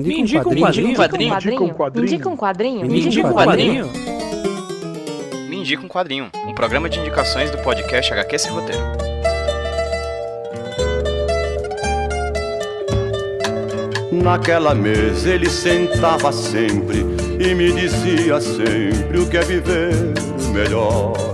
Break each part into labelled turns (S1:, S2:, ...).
S1: Me indica um quadrinho.
S2: Me indica um quadrinho.
S3: Me indica um quadrinho.
S2: Me indica um quadrinho.
S4: Me indica um quadrinho. Um programa de indicações do podcast HQ Sem Roteiro.
S5: Naquela mesa ele sentava sempre e me dizia sempre o que é viver melhor.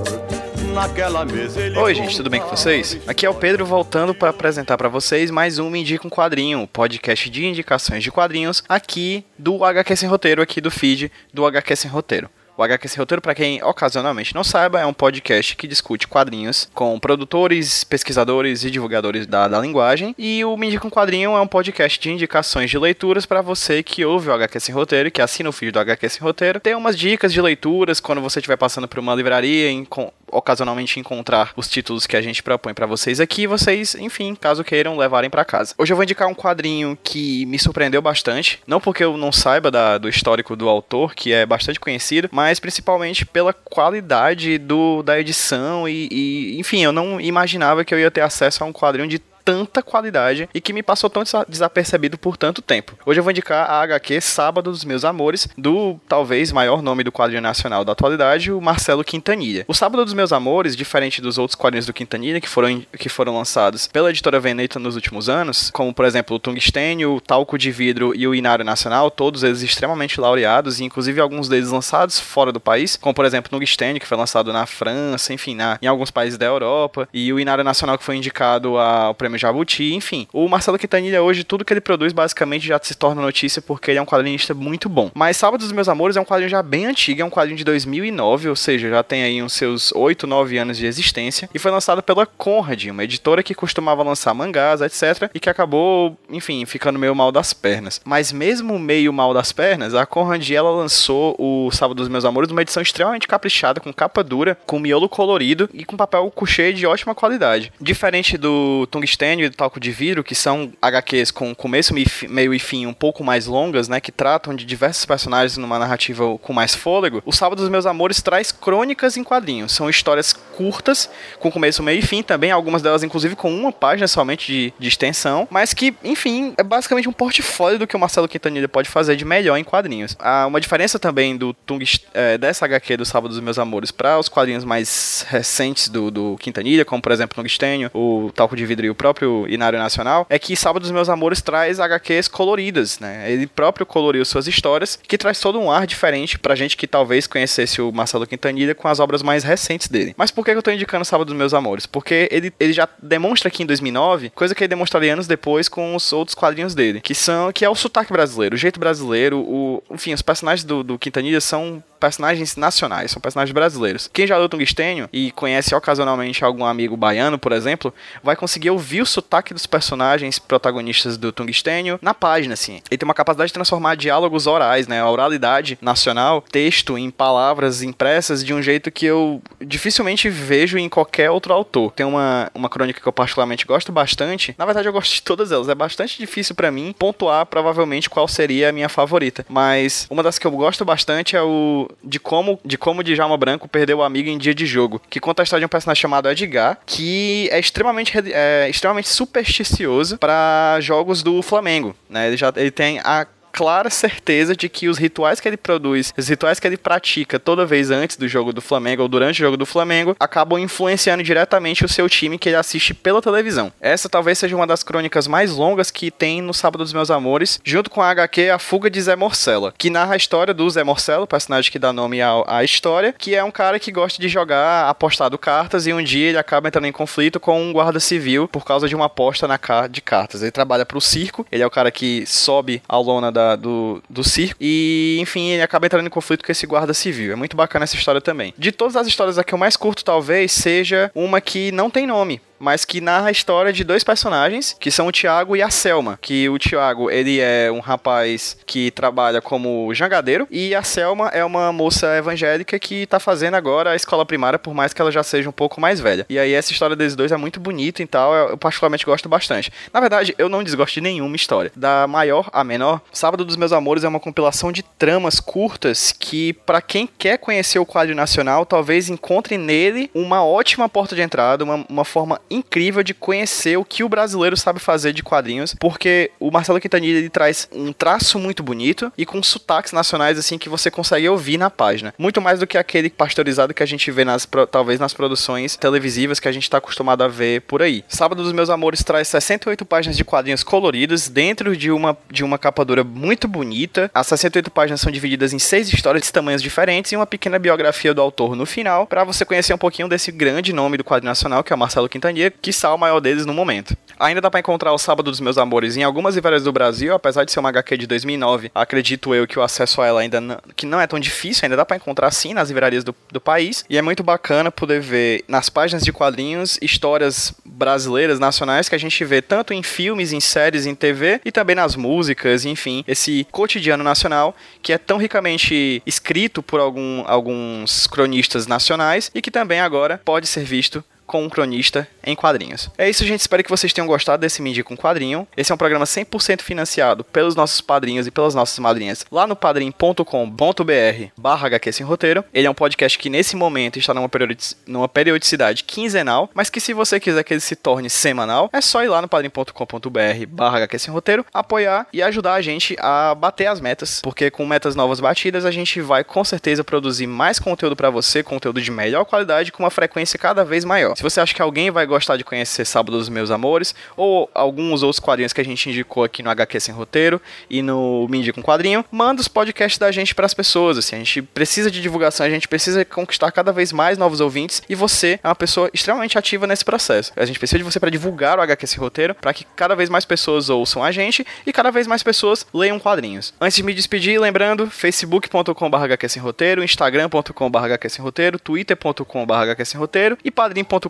S5: Naquela mesa ele
S4: Oi, gente, tudo bem com vocês? Aqui é o Pedro voltando para apresentar para vocês mais um Me Indica um Quadrinho, podcast de indicações de quadrinhos aqui do HQ Sem Roteiro, aqui do feed do HQ Sem Roteiro. O HQ Sem Roteiro, para quem ocasionalmente não saiba, é um podcast que discute quadrinhos com produtores, pesquisadores e divulgadores da, da linguagem. E o Me Indica um Quadrinho é um podcast de indicações de leituras para você que ouve o HQ Sem Roteiro e que assina o feed do HQ Sem Roteiro. Tem umas dicas de leituras quando você estiver passando por uma livraria, em, com, ocasionalmente encontrar os títulos que a gente propõe para vocês aqui, vocês, enfim, caso queiram, levarem para casa. Hoje eu vou indicar um quadrinho que me surpreendeu bastante, não porque eu não saiba da, do histórico do autor, que é bastante conhecido, mas principalmente pela qualidade do, da edição e, e, enfim, eu não imaginava que eu ia ter acesso a um quadrinho de tanta qualidade e que me passou tão desapercebido por tanto tempo. Hoje eu vou indicar a HQ Sábado dos Meus Amores, do talvez maior nome do quadrinho nacional da atualidade, o Marcelo Quintanilha. O Sábado dos Meus Amores, diferente dos outros quadrinhos do Quintanilha que foram, que foram lançados pela editora Veneta nos últimos anos, como por exemplo o Tungstênio, o Talco de Vidro e o Inário Nacional, todos eles extremamente laureados e inclusive alguns deles lançados fora do país, como por exemplo o Tungstênio, que foi lançado na França, enfim, na, em alguns países da Europa, e o Inário Nacional que foi indicado ao prêmio Jabuti, enfim. O Marcelo Quintanilha hoje, tudo que ele produz basicamente já se torna notícia porque ele é um quadrinista muito bom. Mas Sábado dos Meus Amores é um quadrinho já bem antigo, é um quadrinho de 2009, ou seja, já tem aí uns seus 8, 9 anos de existência, e foi lançado pela Conrad, uma editora que costumava lançar mangás, etc, e que acabou, enfim, ficando meio mal das pernas. Mas mesmo meio mal das pernas, a Conrad, ela lançou o Sábado dos Meus Amores numa edição extremamente caprichada, com capa dura, com miolo colorido e com papel couché de ótima qualidade. Diferente do Tungstênio e do Talco de Vidro, que são HQs com começo, meio e fim um pouco mais longas, né, que tratam de diversos personagens numa narrativa com mais fôlego, o Sábado dos Meus Amores traz crônicas em quadrinhos. São histórias curtas, com começo, meio e fim também, algumas delas inclusive com uma página somente de, de extensão, mas que, enfim, é basicamente um portfólio do que o Marcelo Quintanilha pode fazer de melhor em quadrinhos. Há uma diferença também do Tung, é, dessa HQ do Sábado dos Meus Amores para os quadrinhos mais recentes do, do Quintanilha, como por exemplo Tungstênio, o Talco de Vidro e o próprio Inário Nacional, é que Sábado dos Meus Amores traz HQs coloridas, né? Ele próprio coloriu suas histórias, que traz todo um ar diferente pra gente que talvez conhecesse o Marcelo Quintanilha com as obras mais recentes dele. Mas por que eu tô indicando Sábado dos Meus Amores? Porque ele, ele já demonstra aqui em 2009, coisa que ele demonstraria anos depois com os outros quadrinhos dele, que são que é o sotaque brasileiro, o jeito brasileiro, o, enfim, os personagens do, do Quintanilha são personagens nacionais, são personagens brasileiros. Quem já leu Tungstênio e conhece ocasionalmente algum amigo baiano, por exemplo, vai conseguir ouvir o sotaque dos personagens protagonistas do Tungstênio na página, assim. Ele tem uma capacidade de transformar diálogos orais, né, a oralidade nacional, texto em palavras impressas de um jeito que eu dificilmente vejo em qualquer outro autor. Tem uma, uma crônica que eu particularmente gosto bastante. Na verdade, eu gosto de todas elas. É bastante difícil para mim pontuar provavelmente qual seria a minha favorita. Mas uma das que eu gosto bastante é o de como de como Djalma Branco perdeu o amigo em dia de jogo, que conta a história de um personagem chamado Edgar, que é extremamente é, extremamente supersticioso para jogos do Flamengo, né? Ele já ele tem a clara certeza de que os rituais que ele produz, os rituais que ele pratica toda vez antes do jogo do Flamengo ou durante o jogo do Flamengo, acabam influenciando diretamente o seu time que ele assiste pela televisão. Essa talvez seja uma das crônicas mais longas que tem no Sábado dos Meus Amores, junto com a HQ A Fuga de Zé Morcella, que narra a história do Zé Morcella, personagem que dá nome à, história, que é um cara que gosta de jogar apostado cartas e um dia ele acaba entrando em conflito com um guarda civil por causa de uma aposta na de cartas. Ele trabalha para o circo, ele é o cara que sobe a lona da do, do circo. E, enfim, ele acaba entrando em conflito com esse guarda civil. É muito bacana essa história também. De todas as histórias aqui, eu mais curto talvez seja uma que não tem nome mas que narra a história de dois personagens, que são o Tiago e a Selma. Que o Tiago, ele é um rapaz que trabalha como jangadeiro, e a Selma é uma moça evangélica que tá fazendo agora a escola primária, por mais que ela já seja um pouco mais velha. E aí essa história desses dois é muito bonita e tal, eu particularmente gosto bastante. Na verdade, eu não desgosto de nenhuma história. Da maior a menor, Sábado dos Meus Amores é uma compilação de tramas curtas que, para quem quer conhecer o quadro nacional, talvez encontre nele uma ótima porta de entrada, uma, uma forma incrível de conhecer o que o brasileiro sabe fazer de quadrinhos, porque o Marcelo Quintanilha ele traz um traço muito bonito e com sotaques nacionais assim que você consegue ouvir na página. Muito mais do que aquele pasteurizado que a gente vê nas talvez nas produções televisivas que a gente está acostumado a ver por aí. Sábado dos Meus Amores traz 68 páginas de quadrinhos coloridos dentro de uma de uma capa dura muito bonita. As 68 páginas são divididas em seis histórias de tamanhos diferentes e uma pequena biografia do autor no final, para você conhecer um pouquinho desse grande nome do quadrinho nacional, que é o Marcelo Quintanilha, que está o maior deles no momento. Ainda dá para encontrar o Sábado dos Meus Amores em algumas livrarias do Brasil, apesar de ser uma HQ de 2009. Acredito eu que o acesso a ela ainda não, que não é tão difícil, ainda dá para encontrar sim nas livrarias do, do país. E é muito bacana poder ver nas páginas de quadrinhos histórias brasileiras, nacionais, que a gente vê tanto em filmes, em séries, em TV e também nas músicas, enfim, esse cotidiano nacional que é tão ricamente escrito por algum, alguns cronistas nacionais e que também agora pode ser visto com um cronista em quadrinhos. É isso, gente. Espero que vocês tenham gostado desse Me com Quadrinho. Esse é um programa 100% financiado pelos nossos padrinhos e pelas nossas madrinhas lá no padrim.com.br barra HQ Sem Roteiro. Ele é um podcast que nesse momento está numa, periodic numa periodicidade quinzenal, mas que se você quiser que ele se torne semanal, é só ir lá no padrim.com.br barra HQ Sem Roteiro, apoiar e ajudar a gente a bater as metas, porque com metas novas batidas a gente vai com certeza produzir mais conteúdo para você, conteúdo de melhor qualidade com uma frequência cada vez maior. Se você acha que alguém vai gostar de conhecer Sábado dos Meus Amores, ou alguns outros quadrinhos que a gente indicou aqui no HQ Sem Roteiro e no Me um Quadrinho, manda os podcasts da gente para as pessoas. Assim, a gente precisa de divulgação, a gente precisa conquistar cada vez mais novos ouvintes e você é uma pessoa extremamente ativa nesse processo. A gente precisa de você para divulgar o HQ Sem Roteiro, para que cada vez mais pessoas ouçam a gente e cada vez mais pessoas leiam quadrinhos. Antes de me despedir, lembrando, facebook.com.br instagram.com.br twitter.com.br e padrim.com combr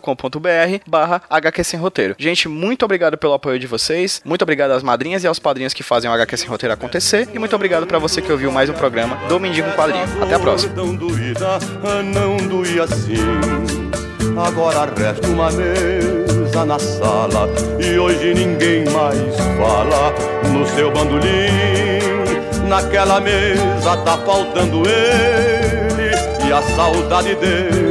S4: barra HQ Sem Roteiro. Gente, muito obrigado pelo apoio de vocês, muito obrigado às madrinhas e aos padrinhos que fazem o HQ Sem Roteiro acontecer, e muito obrigado para você que ouviu mais um programa do Mendigo Quadrinho. Até a próxima. Assim. Agora resta uma mesa na sala e hoje ninguém mais fala no seu bandolim. Naquela mesa tá faltando ele e a saudade dele